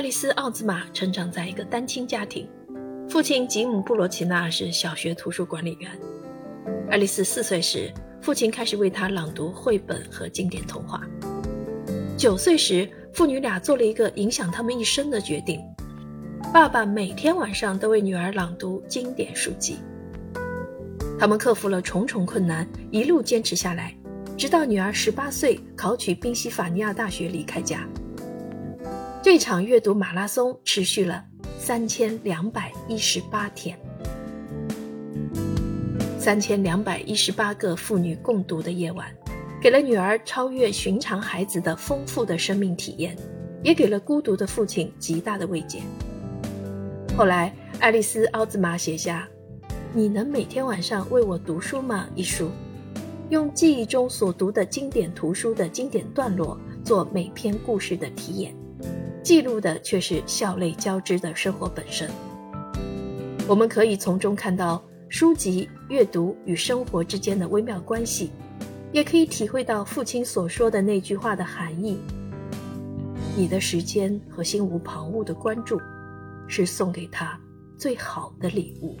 爱丽丝·奥兹玛成长在一个单亲家庭，父亲吉姆·布罗奇纳是小学图书管理员。爱丽丝四岁时，父亲开始为她朗读绘本和经典童话。九岁时，父女俩做了一个影响他们一生的决定：爸爸每天晚上都为女儿朗读经典书籍。他们克服了重重困难，一路坚持下来，直到女儿十八岁考取宾夕法尼亚大学离开家。这场阅读马拉松持续了三千两百一十八天，三千两百一十八个父女共读的夜晚，给了女儿超越寻常孩子的丰富的生命体验，也给了孤独的父亲极大的慰藉。后来，爱丽丝·奥兹玛写下。你能每天晚上为我读书吗？一书，用记忆中所读的经典图书的经典段落做每篇故事的题眼，记录的却是笑泪交织的生活本身。我们可以从中看到书籍阅读与生活之间的微妙关系，也可以体会到父亲所说的那句话的含义：你的时间和心无旁骛的关注，是送给他最好的礼物。